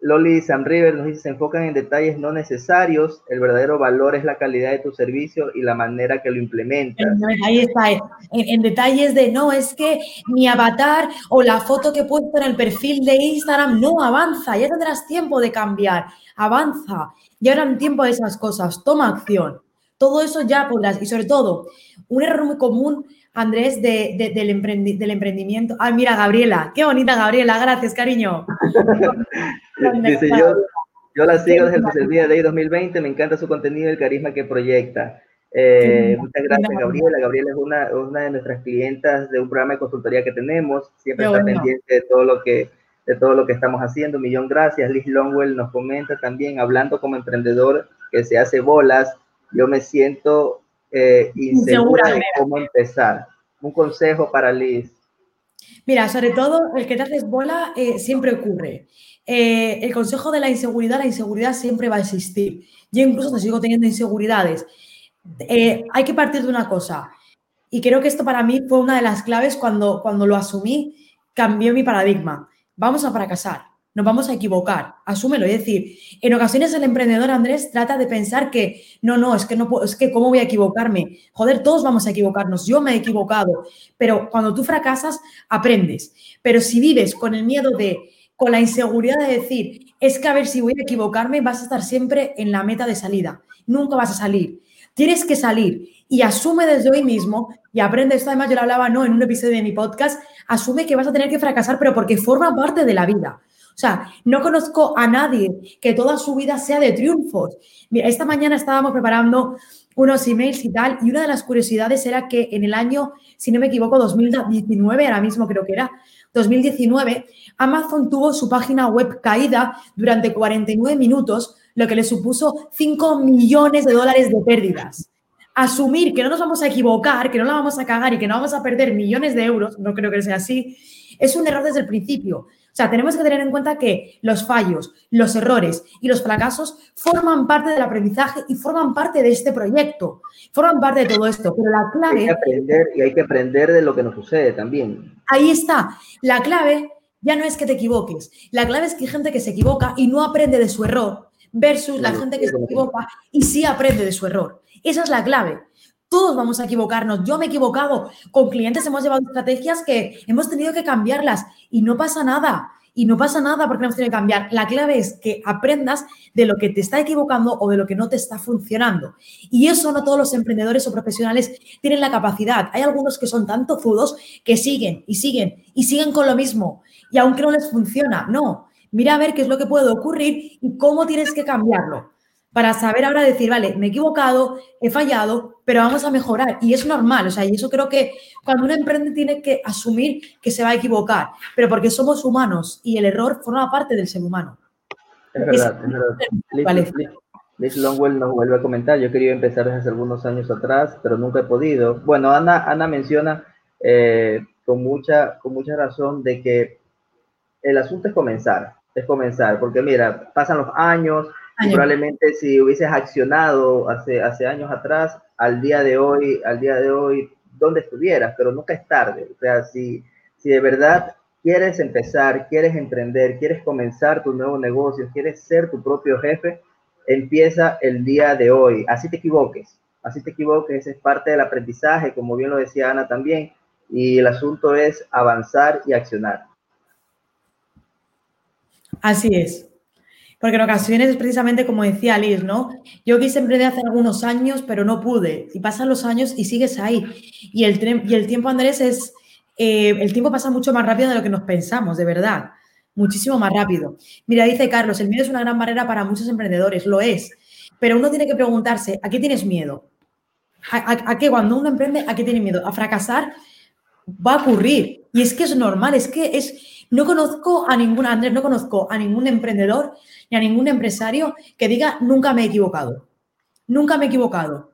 S1: Loli Sam River nos dice, se enfocan en detalles no necesarios, el verdadero valor es la calidad de tu servicio y la manera que lo implementas.
S2: Ahí está, en, detalles de, no, es que mi avatar o la foto que he puesto en el perfil de Instagram no avanza, ya tendrás tiempo de cambiar, avanza, ya eran tiempo de esas cosas, toma acción. Todo eso ya podrás, y sobre todo, un error muy común Andrés, de, del, emprendimiento. Ah, mira, Gabriela, qué bonita Gabriela, gracias, cariño.
S1: Dice yo, yo la sigo desde el social de Day 2020, me encanta su contenido y el carisma que proyecta. Eh, muchas gracias, Gabriela. Gabriela es una, una, de nuestras clientas de un programa de consultoría que tenemos. Siempre está pendiente de todo lo que de todo lo que estamos haciendo. Millón gracias. Liz Longwell nos comenta también, hablando como emprendedor que se hace bolas. Yo me siento eh, insegura de cómo empezar. Un consejo para Liz.
S2: Mira, sobre todo el que te haces bola eh, siempre ocurre. Eh, el consejo de la inseguridad, la inseguridad siempre va a existir. Yo incluso te sigo teniendo inseguridades. hay que partir de una cosa, y creo que esto para mí fue una de las claves cuando, cuando lo asumí, cambió mi paradigma. Vamos a fracasar nos vamos a equivocar, asúmelo. Es decir, en ocasiones el emprendedor Andrés trata de pensar que no, no, es que no puedo, es que cómo voy a equivocarme. Joder, todos vamos a equivocarnos, yo me he equivocado, pero cuando tú fracasas, aprendes. Pero si vives con el miedo de, con la inseguridad de decir, es que a ver si voy a equivocarme, vas a estar siempre en la meta de salida. Nunca vas a salir. Tienes que salir y asume desde hoy mismo y aprende esto. Además, yo lo hablaba no en un episodio de mi podcast. Asume que vas a tener que fracasar, pero porque forma parte de la vida. O sea, no conozco a nadie que toda su vida sea de triunfos. Mira, esta mañana estábamos preparando unos emails y tal, y una de las curiosidades era que en el año, si no me equivoco, 2019, ahora mismo creo que era, 2019, Amazon tuvo su página web caída durante 49 minutos, lo que le supuso 5 millones de dólares de pérdidas. Asumir que no nos vamos a equivocar, que no la vamos a cagar y que no vamos a perder millones de euros, no creo que sea así, es un error desde el principio. O sea, tenemos que tener en cuenta que los fallos, los errores y los fracasos forman parte del aprendizaje y forman parte de este proyecto, forman parte de todo esto. Pero la clave...
S1: Hay que aprender y hay que aprender de lo que nos sucede también.
S2: Ahí está. La clave ya no es que te equivoques. La clave es que hay gente que se equivoca y no aprende de su error versus la gente que se equivoca y sí aprende de su error. Esa es la clave. Todos vamos a equivocarnos. Yo me he equivocado. Con clientes hemos llevado estrategias que hemos tenido que cambiarlas y no pasa nada. Y no pasa nada porque no hemos tenido que cambiar. La clave es que aprendas de lo que te está equivocando o de lo que no te está funcionando. Y eso no todos los emprendedores o profesionales tienen la capacidad. Hay algunos que son tan tozudos que siguen y siguen y siguen con lo mismo. Y aunque no les funciona, no. Mira a ver qué es lo que puede ocurrir y cómo tienes que cambiarlo para saber ahora decir, vale, me he equivocado, he fallado, pero vamos a mejorar. Y es normal, o sea, y eso creo que cuando uno emprende tiene que asumir que se va a equivocar, pero porque somos humanos y el error forma parte del ser humano.
S1: Es verdad, es verdad. Liz, Longwell nos vuelve a comentar, yo quería empezar desde hace algunos años atrás, pero nunca he podido. Bueno, Ana, Ana menciona eh, con, mucha, con mucha razón de que el asunto es comenzar, es comenzar, porque mira, pasan los años, probablemente si hubieses accionado hace, hace años atrás, al día de hoy, al día de hoy, donde estuvieras, pero nunca es tarde. O sea, si, si de verdad quieres empezar, quieres emprender, quieres comenzar tu nuevo negocio, quieres ser tu propio jefe, empieza el día de hoy. Así te equivoques, así te equivoques, es parte del aprendizaje, como bien lo decía Ana también, y el asunto es avanzar y accionar.
S2: Así es. Porque en ocasiones es precisamente como decía Liz, ¿no? Yo quise emprender hace algunos años, pero no pude. Y pasan los años y sigues ahí. Y el, tiempo, Andrés, es. Eh, el tiempo pasa mucho más rápido de lo que nos pensamos, de verdad. Muchísimo más rápido. Mira, dice Carlos, el miedo es una gran barrera para muchos emprendedores, lo es. Pero uno tiene que preguntarse, ¿a qué tienes miedo? ¿A, a qué cuando uno emprende, a qué tiene miedo? ¿A fracasar? Va a ocurrir. Y es que es normal, es que es. No conozco a ningún, Andrés, no conozco a ningún emprendedor ni a ningún empresario que diga nunca me he equivocado. Nunca me he equivocado.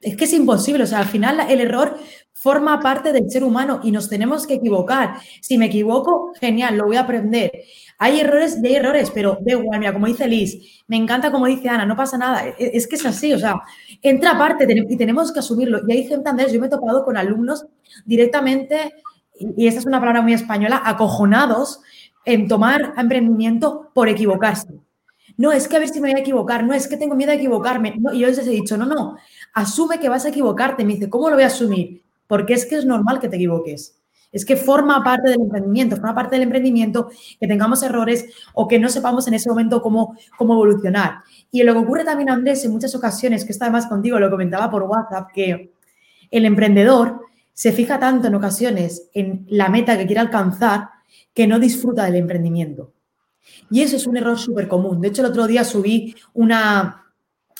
S2: Es que es imposible, o sea, al final el error forma parte del ser humano y nos tenemos que equivocar. Si me equivoco, genial, lo voy a aprender. Hay errores y hay errores, pero de igual, mira, como dice Liz, me encanta como dice Ana, no pasa nada. E, es que es así, o sea, entra aparte y tenemos que asumirlo. Y hay gente, Andrés, yo me he topado con alumnos directamente, y esta es una palabra muy española, acojonados en tomar emprendimiento por equivocarse. No, es que a ver si me voy a equivocar, no, es que tengo miedo a equivocarme. y yo les he dicho, no, no, asume que vas a equivocarte. Me dice, ¿cómo lo voy a asumir? Porque es que es normal que te equivoques. Es que forma parte del emprendimiento, forma parte del emprendimiento que tengamos errores o que no sepamos en ese momento cómo, cómo evolucionar. Y lo que ocurre también, Andrés, en muchas ocasiones, que está además contigo, lo comentaba por WhatsApp, que el emprendedor se fija tanto en ocasiones en la meta que quiere alcanzar que no disfruta del emprendimiento. Y eso es un error súper común. De hecho, el otro día subí una,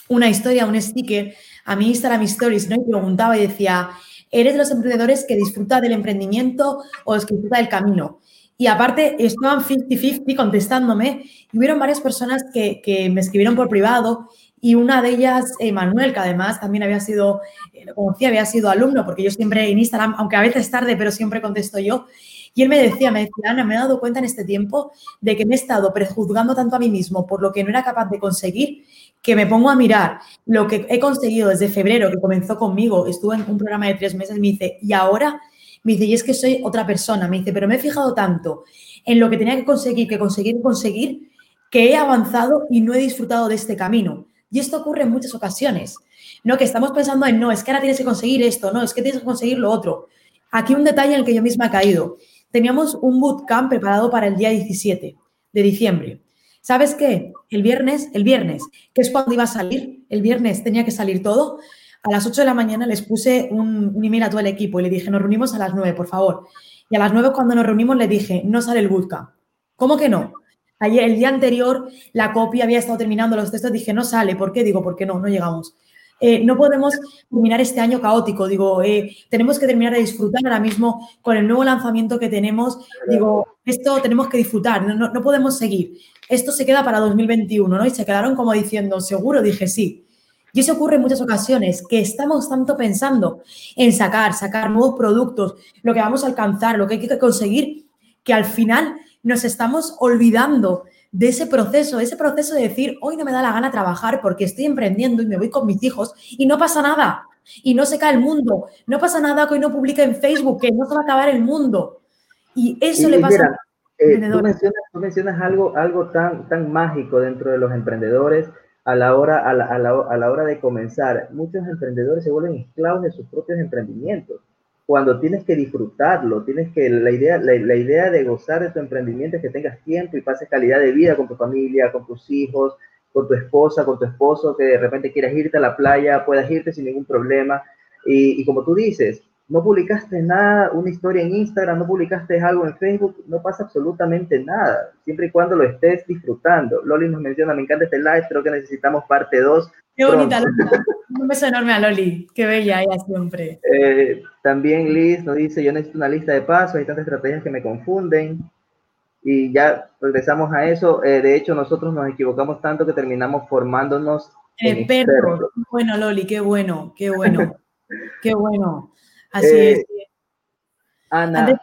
S2: una historia, un sticker a mi Instagram Stories y preguntaba y decía, ¿eres de los emprendedores que disfruta del emprendimiento o que disfruta del camino? Y aparte, estaban 50-50 contestándome y hubieron varias personas que, que, me escribieron por privado y una de ellas, Manuel, que además también había sido, eh, lo conocía, había sido alumno, porque yo siempre en Instagram, aunque a veces tarde, pero siempre contesto yo, y él me decía, me decía, Ana, me he dado cuenta en este tiempo de que me he estado prejuzgando tanto a mí mismo por lo que no era capaz de conseguir, que me pongo a mirar lo que he conseguido desde febrero, que comenzó conmigo, estuve en un programa de tres meses, me dice, y ahora, me dice, y es que soy otra persona, me dice, pero me he fijado tanto en lo que tenía que conseguir, que conseguir, conseguir, que he avanzado y no he disfrutado de este camino. Y esto ocurre en muchas ocasiones, ¿no? Que estamos pensando en, no, es que ahora tienes que conseguir esto, no, es que tienes que conseguir lo otro. Aquí un detalle en el que yo misma he caído teníamos un bootcamp preparado para el día 17 de diciembre. ¿Sabes qué? El viernes, el viernes, que es cuando iba a salir, el viernes tenía que salir todo, a las 8 de la mañana les puse un, un email a todo el equipo y le dije, nos reunimos a las 9, por favor. Y a las 9 cuando nos reunimos le dije, no sale el bootcamp. ¿Cómo que no? Ayer, el día anterior, la copia había estado terminando los textos, dije, no sale. ¿Por qué? Digo, ¿por qué no? No llegamos. eh, no podemos terminar este año caótico. Digo, eh, tenemos que terminar de disfrutar ahora mismo con el nuevo lanzamiento que tenemos. Digo, esto tenemos que disfrutar, no, no podemos seguir. Esto se queda para 2021, ¿no? Y se quedaron como diciendo, seguro, dije sí. Y eso ocurre en muchas ocasiones, que estamos tanto pensando en sacar, sacar nuevos productos, lo que vamos a alcanzar, lo que hay que conseguir, que al final nos estamos olvidando de ese proceso, ese proceso de decir, hoy no me da la gana trabajar porque estoy emprendiendo y me voy con mis hijos y no pasa nada. Y no se cae el mundo. No pasa nada que hoy no publique en Facebook, que no se va a acabar el mundo. Y eso le pasa a
S1: eh, tú, mencionas, tú mencionas, algo, algo tan, tan mágico dentro de los emprendedores a la, hora, a, la, a, la, a la hora de comenzar. Muchos emprendedores se vuelven esclavos de sus propios emprendimientos cuando tienes que disfrutarlo, tienes que, la idea, la, idea de gozar de tu emprendimiento es que tengas tiempo y pases calidad de vida con tu familia, con tus hijos, con tu esposa, con tu esposo, que de repente quieras irte a la playa, puedas irte sin ningún problema. Y, y, como tú dices, no publicaste nada, una historia en Instagram, no publicaste algo en Facebook, no pasa absolutamente nada, siempre y cuando lo estés disfrutando. Loli nos menciona, me encanta este live, creo que necesitamos parte 2
S2: Qué bonita, Un beso enorme a Loli. Qué bella ella siempre.
S1: Eh, también Liz nos dice, yo necesito una lista de pasos, hay tantas estrategias que me confunden. Y ya regresamos a eso. Eh, de hecho, nosotros nos equivocamos tanto que terminamos formándonos.
S2: Eh, perro. Bueno, Loli, qué bueno, qué bueno. qué bueno. Así es. Ana.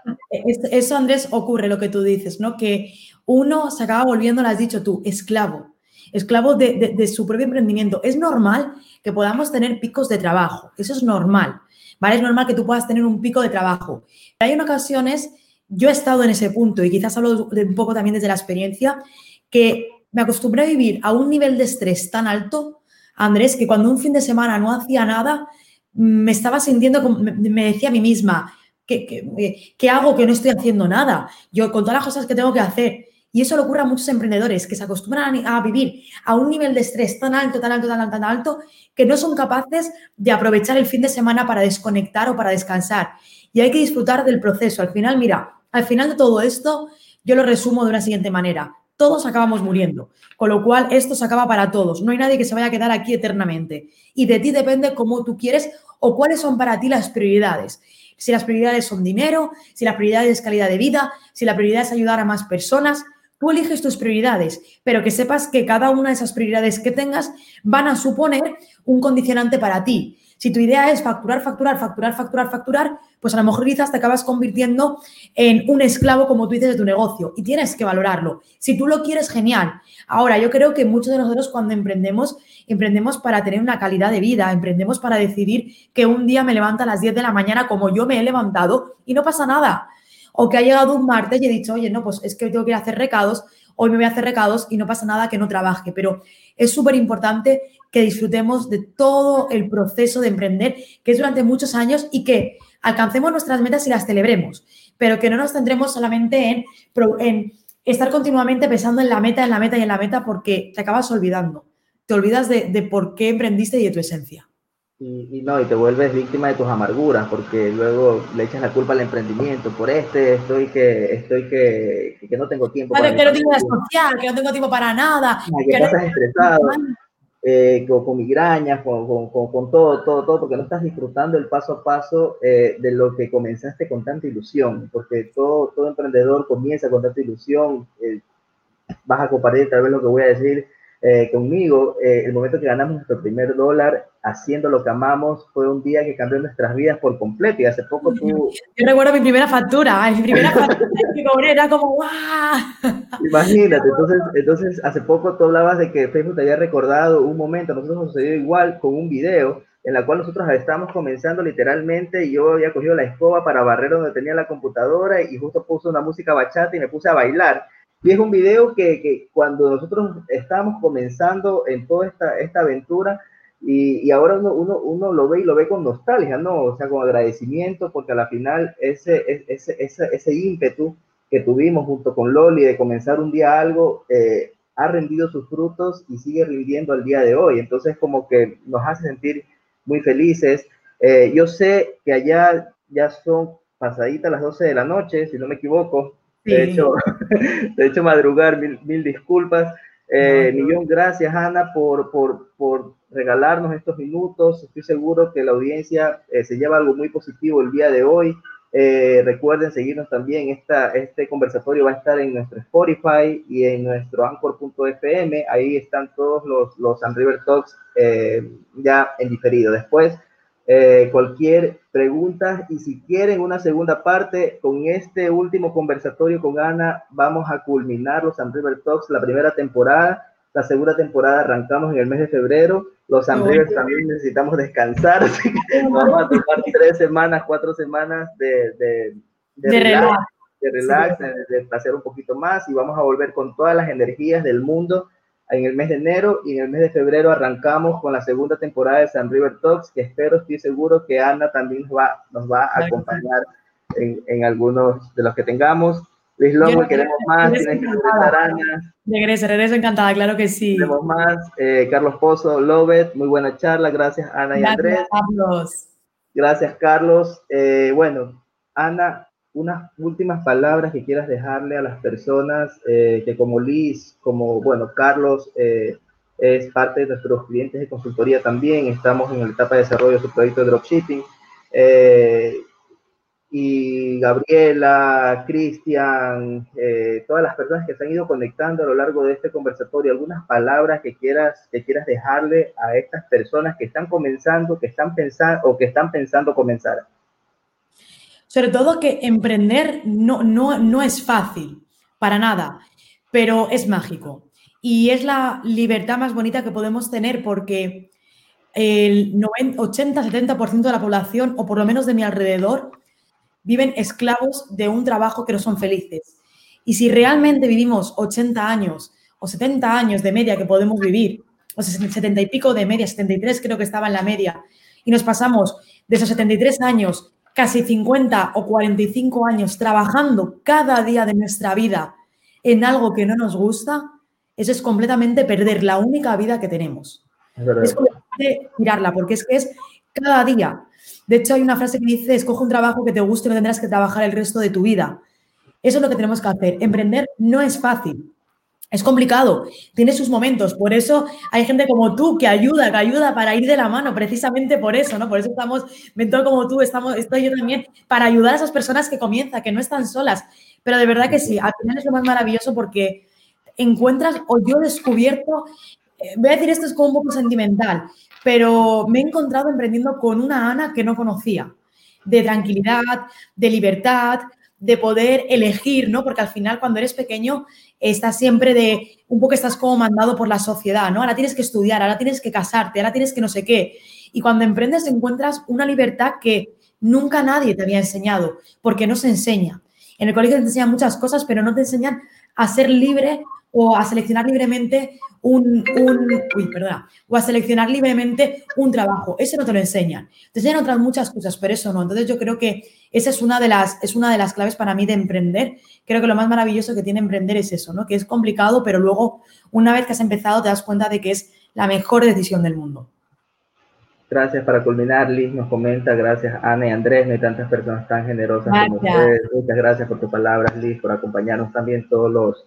S2: eso, Andrés, ocurre lo que tú dices, ¿no? Que uno se acaba volviendo, lo has dicho tú, esclavo esclavo de, su propio emprendimiento. Es normal que podamos tener picos de trabajo, eso es normal, ¿vale? Es normal que tú puedas tener un pico de trabajo. Pero hay en ocasiones, yo he estado en ese punto y quizás hablo un poco también desde la experiencia, que me acostumbré a vivir a un nivel de estrés tan alto, Andrés, que cuando un fin de semana no hacía nada, me estaba sintiendo, me decía a mí misma, ¿qué, qué hago que no estoy haciendo nada? Yo con todas las cosas que tengo que hacer, y eso le ocurre a muchos emprendedores que se acostumbran a, vivir a un nivel de estrés tan alto, tan alto, tan alto, tan alto, que no son capaces de aprovechar el fin de semana para desconectar o para descansar. Y hay que disfrutar del proceso. Al final, mira, al final de todo esto, yo lo resumo de una siguiente manera. Todos acabamos muriendo, con lo cual esto se acaba para todos. No hay nadie que se vaya a quedar aquí eternamente. Y de ti depende cómo tú quieres o cuáles son para ti las prioridades si las prioridades son dinero, si la prioridad es calidad de vida, si la prioridad es ayudar a más personas. Tú eliges tus prioridades, pero que sepas que cada una de esas prioridades que tengas van a suponer un condicionante para ti. Si tu idea es facturar, facturar, facturar, facturar, facturar, pues a lo mejor quizás te acabas convirtiendo en un esclavo, como tú dices, de tu negocio y tienes que valorarlo. Si tú lo quieres, genial. Ahora, yo creo que muchos de nosotros cuando emprendemos, emprendemos para tener una calidad de vida, emprendemos para decidir que un día me levanto a las 10 de la mañana como yo me he levantado y no pasa nada o que ha llegado un martes y he dicho, oye, no, pues es que tengo que ir a hacer recados, hoy me voy a hacer recados y no pasa nada que no trabaje. Pero es súper importante que disfrutemos de todo el proceso de emprender, que es durante muchos años y que alcancemos nuestras metas y las celebremos, pero que no nos centremos solamente en, en estar continuamente pensando en la meta, en la meta y en la meta, porque te acabas olvidando. Te olvidas de por qué emprendiste y de tu esencia.
S1: Y, no, y te vuelves víctima de tus amarguras, porque luego le echas la culpa al emprendimiento, por este estoy que, estoy que, que no tengo tiempo.
S2: para que no tengo social, que no tengo tiempo para nada.
S1: Que, estás estresado, eh, con, migrañas, con, con, todo, todo, todo, porque no estás disfrutando el paso a paso eh, de lo que comenzaste con tanta ilusión, porque todo, todo emprendedor comienza con tanta ilusión. Eh, vas a compartir tal vez lo que voy a decir eh, conmigo, eh, el momento que ganamos nuestro primer dólar haciendo lo que amamos fue un día que cambió nuestras vidas por completo y hace poco tú...
S2: Yo recuerdo mi primera factura, mi primera factura mi cobré, era como ¡guau!
S1: Imagínate, entonces, entonces hace poco tú hablabas de que Facebook te había recordado un momento, a nosotros nos sucedió igual con un video en la cual nosotros estábamos comenzando literalmente y yo había cogido la escoba para barrer donde tenía la computadora y justo puse una música bachata y me puse a bailar y es un video que, que cuando nosotros estábamos comenzando en toda esta, esta aventura, y, y, ahora uno, uno, uno, lo ve y lo ve con nostalgia, ¿no? O sea, con agradecimiento, porque a la final ese, ese, ese, ese ímpetu que tuvimos junto con Loli de comenzar un día algo, eh, ha rendido sus frutos y sigue rindiendo al día de hoy. Entonces, como que nos hace sentir muy felices. Eh, yo sé que allá ya son pasaditas las 12 de la noche, si no me equivoco. De, hecho, de hecho, madrugar, mil, mil disculpas. Eh, millón gracias, Ana, por, por, por, regalarnos estos minutos. Estoy seguro que la audiencia eh, se lleva algo muy positivo el día de hoy. Eh, recuerden seguirnos también. Esta, este conversatorio va a estar en nuestro Spotify y en nuestro anchor.fm. Ahí están todos los, los River Talks ya en diferido. Después, cualquier pregunta y si quieren una segunda parte con este último conversatorio con Ana, vamos a culminar los San River Talks, la primera temporada. La segunda temporada arrancamos en el mes de febrero. Los San River también necesitamos descansar, así que vamos a tomar tres semanas, cuatro semanas de, de,
S2: de, relax,
S1: de, relax, de, de un poquito más y vamos a volver con todas las energías del mundo en el mes de enero y en el mes de febrero arrancamos con la segunda temporada de San River Talks, que espero, estoy seguro que Ana también nos va, nos va a acompañar en, en algunos de los que tengamos. Luis Lomo, queremos más, tienes que Ana.
S2: Regresa, regresa encantada, claro que sí.
S1: Queremos más. Eh, Carlos Pozo, Lovet, muy buena charla, gracias Ana y Andrés.
S2: Carlos.
S1: Gracias Carlos. Eh, bueno, Ana, unas últimas palabras que quieras dejarle a las personas eh, que como Liz, como, bueno, Carlos eh, es parte de nuestros clientes de consultoría también, estamos en la etapa de desarrollo de su proyecto de dropshipping. Eh, y Gabriela, Cristian, todas las personas que se han ido conectando a lo largo de este conversatorio, algunas palabras que quieras, que quieras dejarle a estas personas que están comenzando, que están pensando o que están pensando comenzar.
S2: Sobre todo que emprender no, no, no es fácil, para nada, pero es mágico. Y es la libertad más bonita que podemos tener porque el 80-70% de la población, o por lo menos de mi alrededor, viven esclavos de un trabajo que no son felices. Y si realmente vivimos 80 años o 70 años de media que podemos vivir, o 70 y pico de media, 73 creo que estaba en la media, y nos pasamos de esos 73 años casi 50 o 45 años trabajando cada día de nuestra vida en algo que no nos gusta, eso es completamente perder la única vida que tenemos. Es, es tirarla, porque es que es cada día. De hecho, hay una frase que dice, escoge un trabajo que te guste y no tendrás que trabajar el resto de tu vida. Eso es lo que tenemos que hacer. Emprender no es fácil. Es complicado, tiene sus momentos, por eso hay gente como tú que ayuda, que ayuda para ir de la mano, precisamente por eso, ¿no? Por eso estamos, mentor como tú, estamos, estoy yo también, para ayudar a esas personas que comienzan, que no están solas. Pero de verdad que sí, al final es lo más maravilloso porque encuentras, o yo he descubierto, eh, voy a decir esto es como un poco sentimental, pero me he encontrado emprendiendo con una Ana que no conocía, de tranquilidad, de libertad, de poder elegir, ¿no? Porque al final cuando eres pequeño estás siempre de, un poco estás como mandado por la sociedad, ¿no? Ahora tienes que estudiar, ahora tienes que casarte, ahora tienes que no sé qué. Y cuando emprendes encuentras una libertad que nunca nadie te había enseñado, porque no se enseña. En el colegio te enseñan muchas cosas, pero no te enseñan a ser libre o a seleccionar libremente un, uy, perdona, o a seleccionar libremente un trabajo. Eso no te lo enseñan. Te enseñan otras muchas cosas, pero eso no. Entonces yo creo que esa es una de las, es una de las claves para mí de emprender. Creo que lo más maravilloso que tiene emprender es eso, ¿no? Que es complicado, pero luego, una vez que has empezado, te das cuenta de que es la mejor decisión del mundo.
S1: Gracias para culminar, Liz nos comenta, gracias Ana y Andrés, no hay tantas personas tan generosas como ustedes. Muchas gracias por tus palabras, Liz, por acompañarnos también todos los,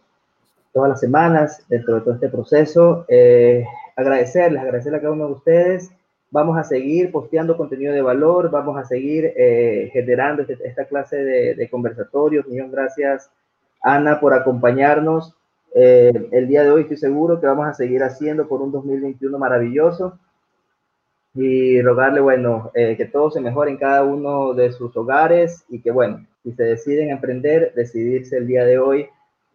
S1: todas las semanas dentro de todo este proceso. Eh, agradecerles, agradecerles a cada uno de ustedes. Vamos a seguir posteando contenido de valor, vamos a seguir eh, generando este, esta clase de, conversatorios. Millón gracias, Ana, por acompañarnos. Eh, el día de hoy estoy seguro que vamos a seguir haciendo por un 2021 maravilloso y rogarle, bueno, que todo se mejore en cada uno de sus hogares y que, bueno, si se deciden emprender, decidirse el día de hoy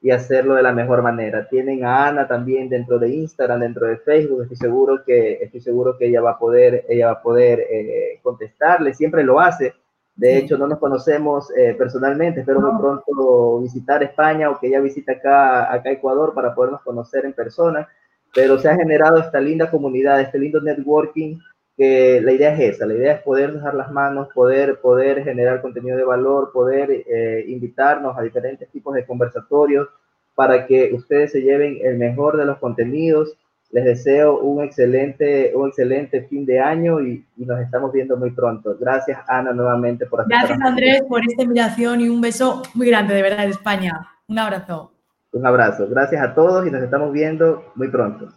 S1: y hacerlo de la mejor manera. Tienen a Ana también dentro de Instagram, dentro de Facebook. Estoy seguro que estoy seguro que ella va a poder ella va a poder eh, contestarle. Siempre lo hace. De hecho, no nos conocemos eh, personalmente. Espero muy pronto visitar España o que ella visite acá acá Ecuador para podernos conocer en persona. Pero se ha generado esta linda comunidad, este lindo networking que la idea es esa, la idea es poder dejar las manos, poder, poder generar contenido de valor, poder eh, invitarnos a diferentes tipos de conversatorios para que ustedes se lleven el mejor de los contenidos. Les deseo un excelente, un excelente fin de año y, nos estamos viendo muy pronto. Gracias, Ana, nuevamente
S2: por Gracias, Andrés, por esta invitación y un beso muy grande, de verdad, de España. Un abrazo.
S1: Un abrazo. Gracias a todos y nos estamos viendo muy pronto.